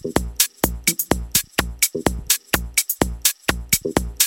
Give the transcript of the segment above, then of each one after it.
Thank you.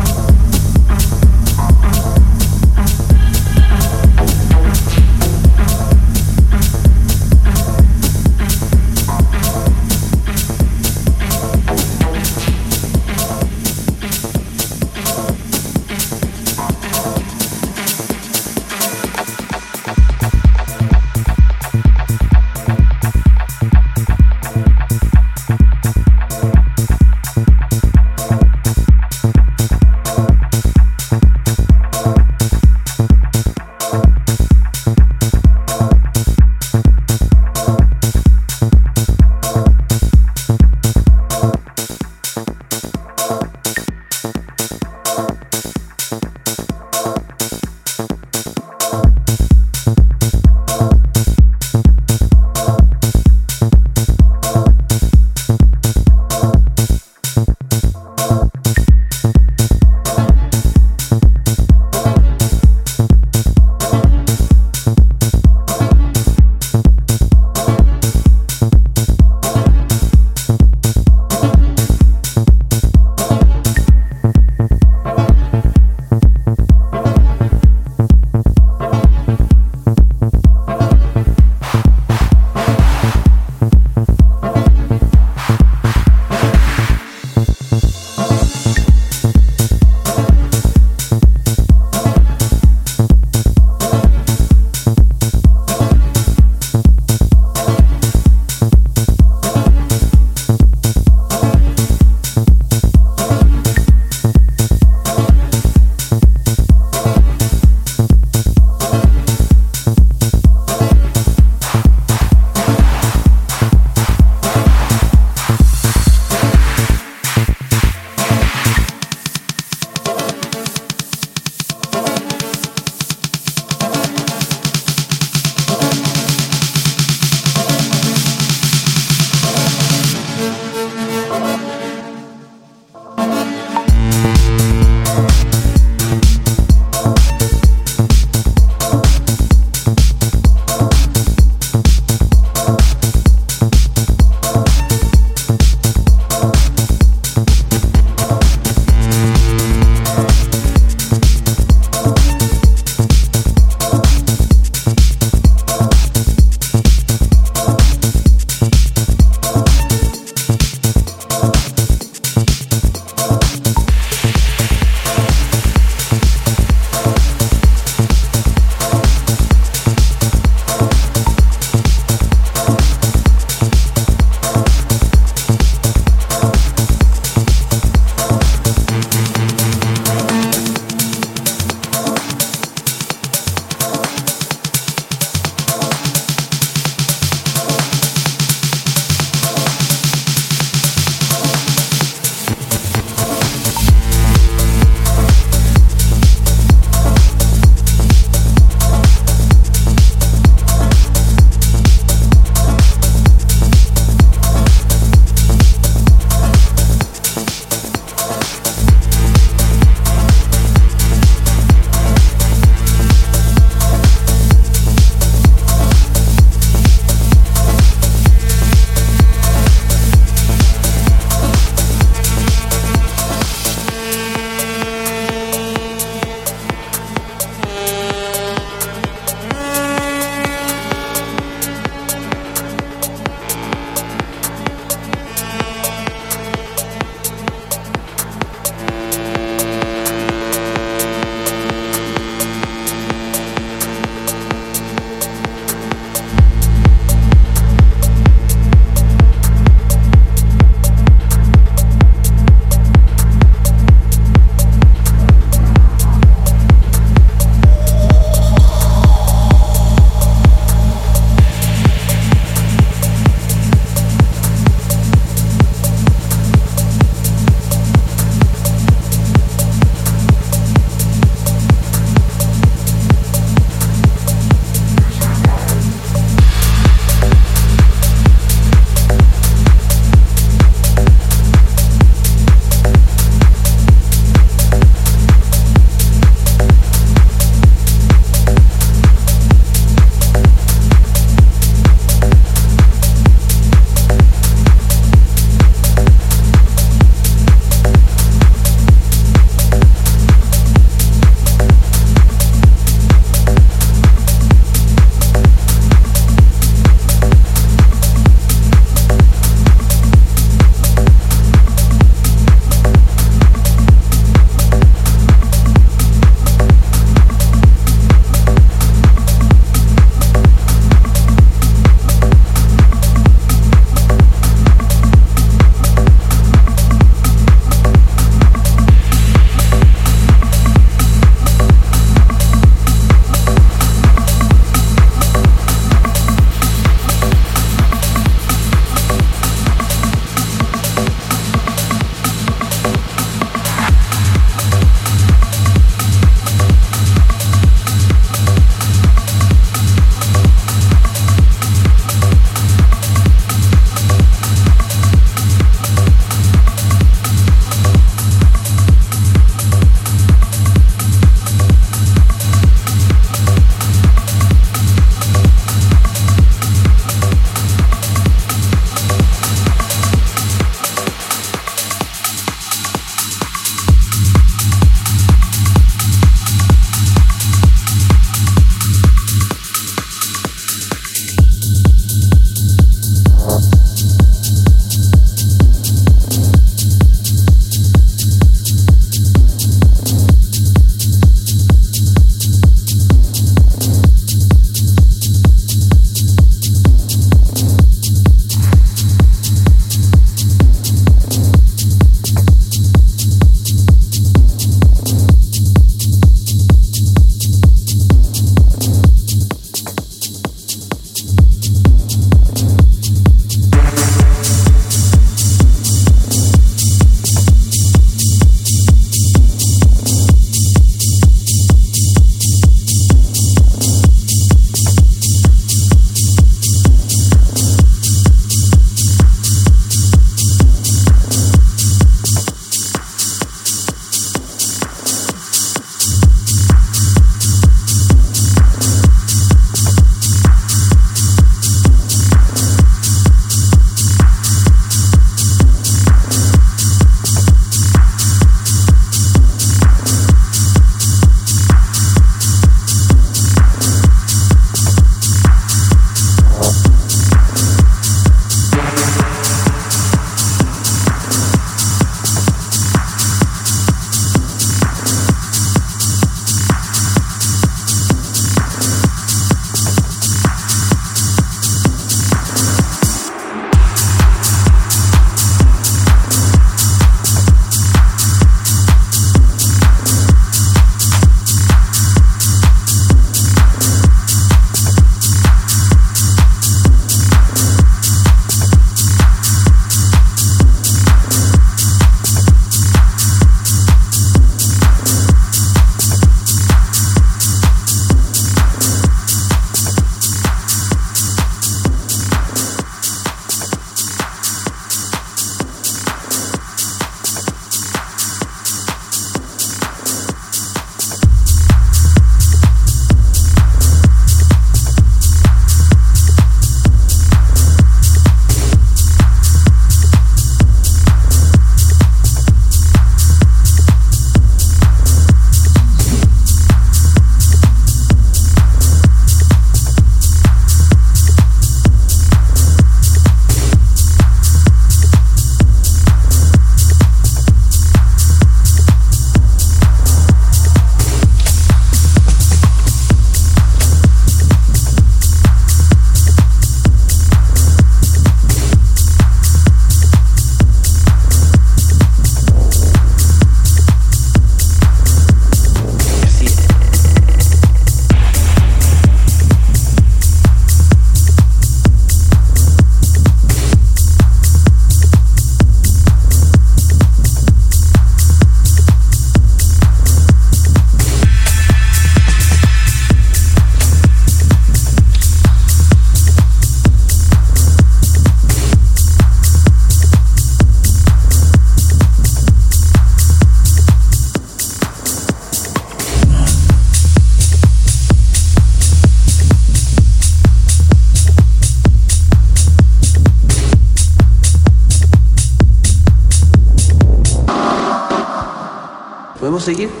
Шаги.